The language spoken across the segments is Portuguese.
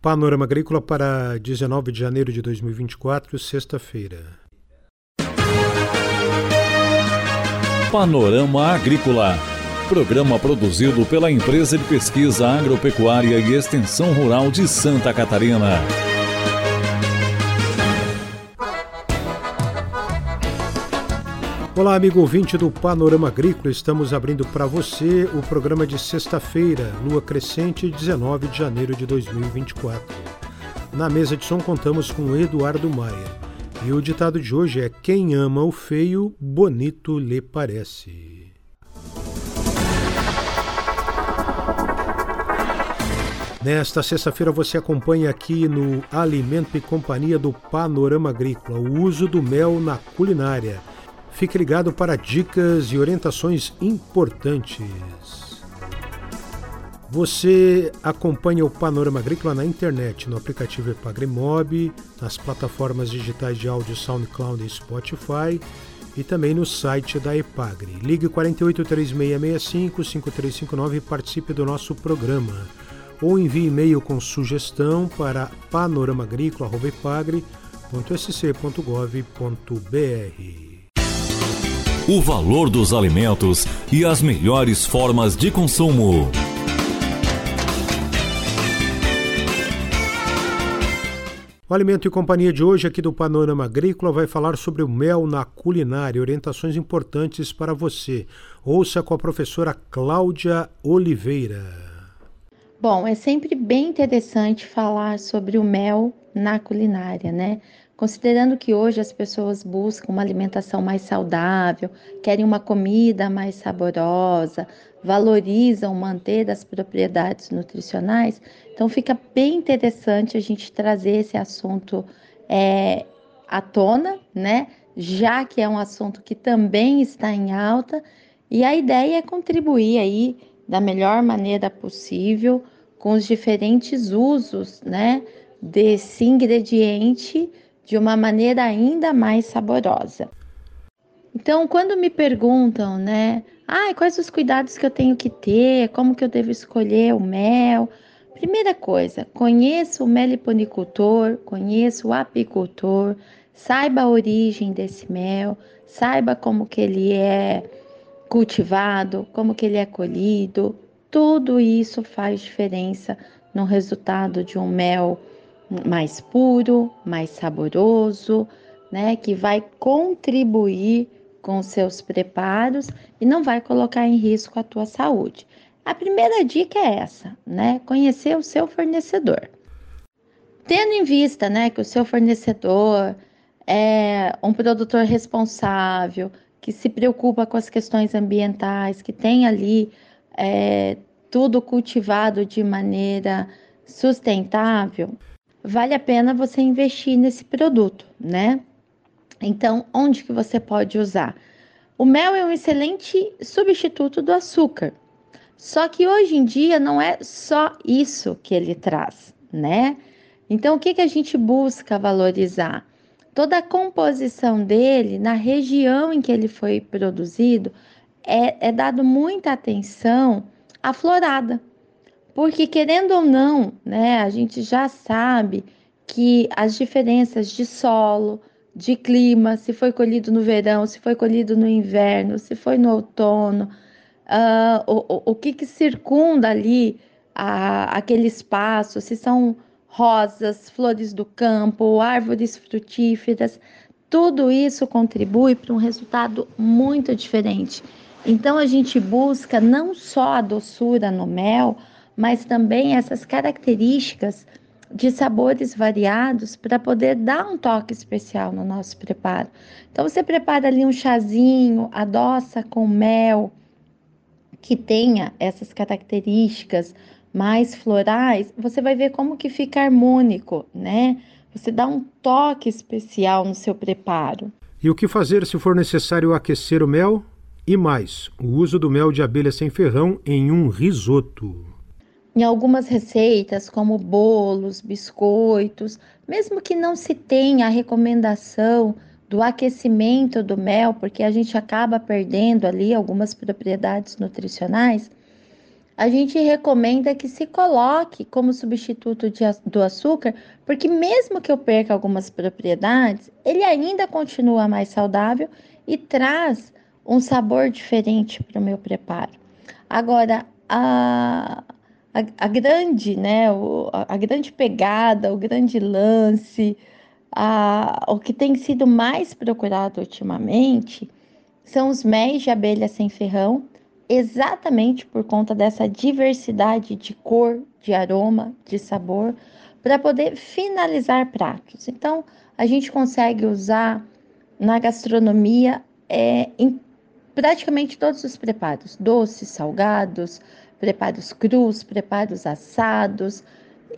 Panorama Agrícola para 19 de janeiro de 2024, sexta-feira. Panorama Agrícola. Programa produzido pela Empresa de Pesquisa Agropecuária e Extensão Rural de Santa Catarina. Olá, amigo ouvinte do Panorama Agrícola. Estamos abrindo para você o programa de sexta-feira, lua crescente, 19 de janeiro de 2024. Na mesa de som contamos com Eduardo Maia. E o ditado de hoje é: Quem ama o feio, bonito lhe parece. Nesta sexta-feira você acompanha aqui no Alimento e Companhia do Panorama Agrícola o uso do mel na culinária Fique ligado para dicas e orientações importantes. Você acompanha o Panorama Agrícola na internet, no aplicativo Epagremob, nas plataformas digitais de áudio SoundCloud e Spotify e também no site da Epagre. Ligue 48 3665 5359 e participe do nosso programa. Ou envie e-mail com sugestão para panoramaagrícola.sc.gov.br o valor dos alimentos e as melhores formas de consumo. O Alimento e Companhia de hoje, aqui do Panorama Agrícola, vai falar sobre o mel na culinária, orientações importantes para você. Ouça com a professora Cláudia Oliveira. Bom, é sempre bem interessante falar sobre o mel na culinária, né? Considerando que hoje as pessoas buscam uma alimentação mais saudável, querem uma comida mais saborosa, valorizam manter as propriedades nutricionais, então fica bem interessante a gente trazer esse assunto é, à tona, né? Já que é um assunto que também está em alta, e a ideia é contribuir aí da melhor maneira possível com os diferentes usos, né, desse ingrediente de uma maneira ainda mais saborosa. Então, quando me perguntam, né, ah, quais os cuidados que eu tenho que ter, como que eu devo escolher o mel? Primeira coisa, conheça o meliponicultor, conheça o apicultor, saiba a origem desse mel, saiba como que ele é cultivado, como que ele é colhido. Tudo isso faz diferença no resultado de um mel mais puro, mais saboroso, né, que vai contribuir com seus preparos e não vai colocar em risco a tua saúde. A primeira dica é essa, né? Conhecer o seu fornecedor. Tendo em vista, né, que o seu fornecedor é um produtor responsável, que se preocupa com as questões ambientais, que tem ali é, tudo cultivado de maneira sustentável, vale a pena você investir nesse produto, né? Então, onde que você pode usar? O mel é um excelente substituto do açúcar. Só que hoje em dia não é só isso que ele traz, né? Então, o que, que a gente busca valorizar? Toda a composição dele, na região em que ele foi produzido, é, é dado muita atenção à florada. Porque, querendo ou não, né, a gente já sabe que as diferenças de solo, de clima, se foi colhido no verão, se foi colhido no inverno, se foi no outono, uh, o, o, que, que circunda ali a, aquele espaço, se são rosas, flores do campo, árvores frutíferas, tudo isso contribui para um resultado muito diferente. Então a gente busca não só a doçura no mel, mas também essas características de sabores variados para poder dar um toque especial no nosso preparo. Então você prepara ali um chazinho, adoça com mel, que tenha essas características mais florais, você vai ver como que fica harmônico, né? Você dá um toque especial no seu preparo. E o que fazer se for necessário aquecer o mel? E mais, o uso do mel de abelha sem ferrão em um risoto. Em algumas receitas, como bolos, biscoitos, mesmo que não se tenha a recomendação do aquecimento do mel, porque a gente acaba perdendo ali algumas propriedades nutricionais, a gente recomenda que se coloque como substituto de, do açúcar, porque mesmo que eu perca algumas propriedades, ele ainda continua mais saudável e traz um sabor diferente para o meu preparo. Agora, a, a, a grande, né, o, a, a grande pegada, o grande lance, a, o que tem sido mais procurado ultimamente são os méis de abelha sem ferrão, exatamente por conta dessa diversidade de cor, de aroma, de sabor, para poder finalizar pratos. Então, a gente consegue usar na gastronomia é, em praticamente todos os preparos: doces, salgados, preparos crus, preparos assados,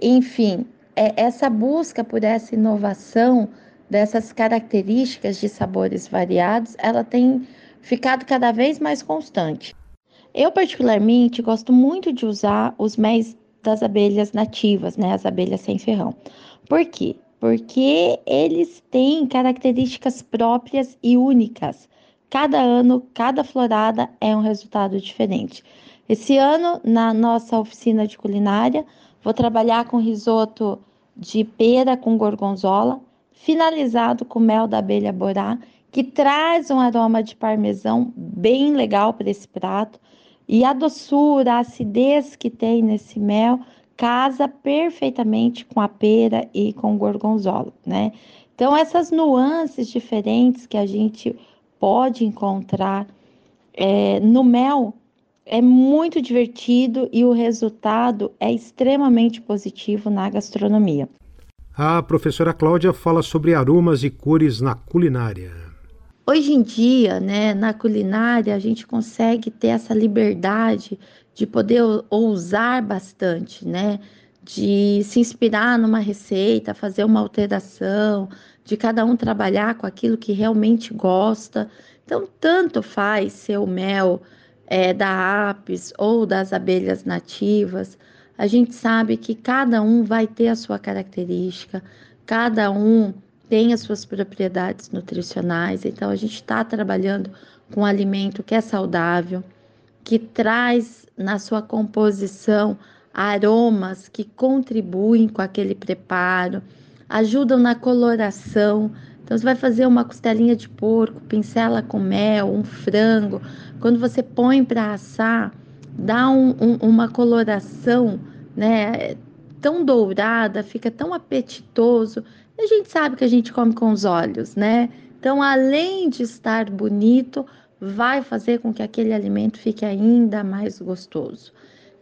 enfim, é, essa busca por essa inovação dessas características de sabores variados, ela tem ficado cada vez mais constante. Eu, particularmente, gosto muito de usar os méis das abelhas nativas, né? As abelhas sem ferrão. Por quê? Porque eles têm características próprias e únicas. Cada ano, cada florada é um resultado diferente. Esse ano, na nossa oficina de culinária, vou trabalhar com risoto de pera com gorgonzola, finalizado com mel da abelha borá, que traz um aroma de parmesão bem legal para esse prato. E a doçura, a acidez que tem nesse mel casa perfeitamente com a pera e com o gorgonzola, né? Então, essas nuances diferentes que a gente pode encontrar é, no mel é muito divertido e o resultado é extremamente positivo na gastronomia. A professora Cláudia fala sobre aromas e cores na culinária. Hoje em dia, né, na culinária, a gente consegue ter essa liberdade de poder ousar bastante, né? De se inspirar numa receita, fazer uma alteração, de cada um trabalhar com aquilo que realmente gosta. Então, tanto faz ser o mel é, da apis ou das abelhas nativas, a gente sabe que cada um vai ter a sua característica, cada um tem as suas propriedades nutricionais, então a gente está trabalhando com um alimento que é saudável, que traz na sua composição aromas que contribuem com aquele preparo, ajudam na coloração. Então, você vai fazer uma costelinha de porco, pincela com mel, um frango. Quando você põe para assar, dá um, um, uma coloração, né? Tão dourada, fica tão apetitoso a gente sabe que a gente come com os olhos, né? Então, além de estar bonito, vai fazer com que aquele alimento fique ainda mais gostoso.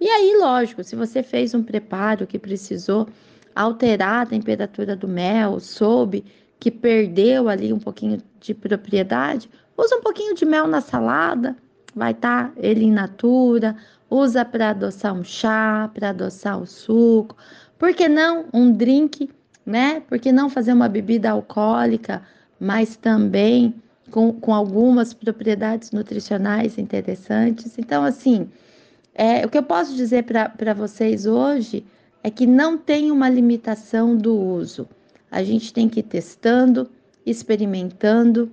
E aí, lógico, se você fez um preparo que precisou alterar a temperatura do mel, soube que perdeu ali um pouquinho de propriedade, usa um pouquinho de mel na salada, vai estar tá ele in natura, usa para adoçar um chá, para adoçar o suco. Por que não um drink né? Por que não fazer uma bebida alcoólica, mas também com, com algumas propriedades nutricionais interessantes? Então, assim, é, o que eu posso dizer para vocês hoje é que não tem uma limitação do uso. A gente tem que ir testando, experimentando.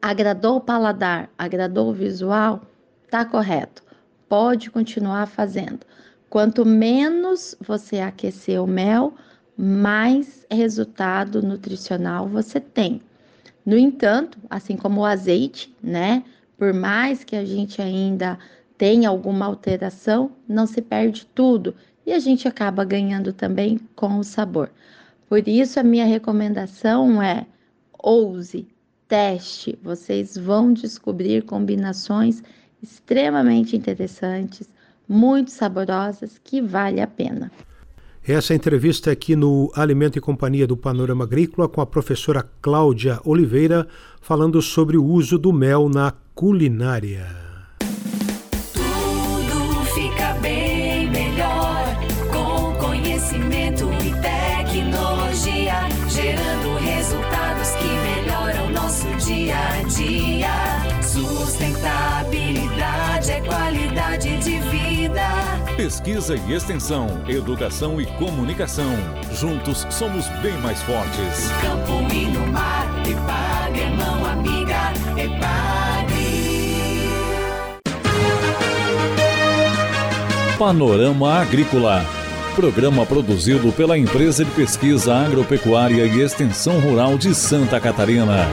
Agradou o paladar, agradou o visual, tá correto. Pode continuar fazendo. Quanto menos você aquecer o mel, mais resultado nutricional você tem. No entanto, assim como o azeite, né? Por mais que a gente ainda tenha alguma alteração, não se perde tudo e a gente acaba ganhando também com o sabor. Por isso, a minha recomendação é ouse, teste, vocês vão descobrir combinações extremamente interessantes, muito saborosas que vale a pena. Essa entrevista aqui no Alimento e Companhia do Panorama Agrícola com a professora Cláudia Oliveira, falando sobre o uso do mel na culinária. Pesquisa e extensão, educação e comunicação. Juntos somos bem mais fortes. Campo e no mar, Epagre, mão amiga, Epagre. Panorama Agrícola. Programa produzido pela Empresa de Pesquisa Agropecuária e Extensão Rural de Santa Catarina.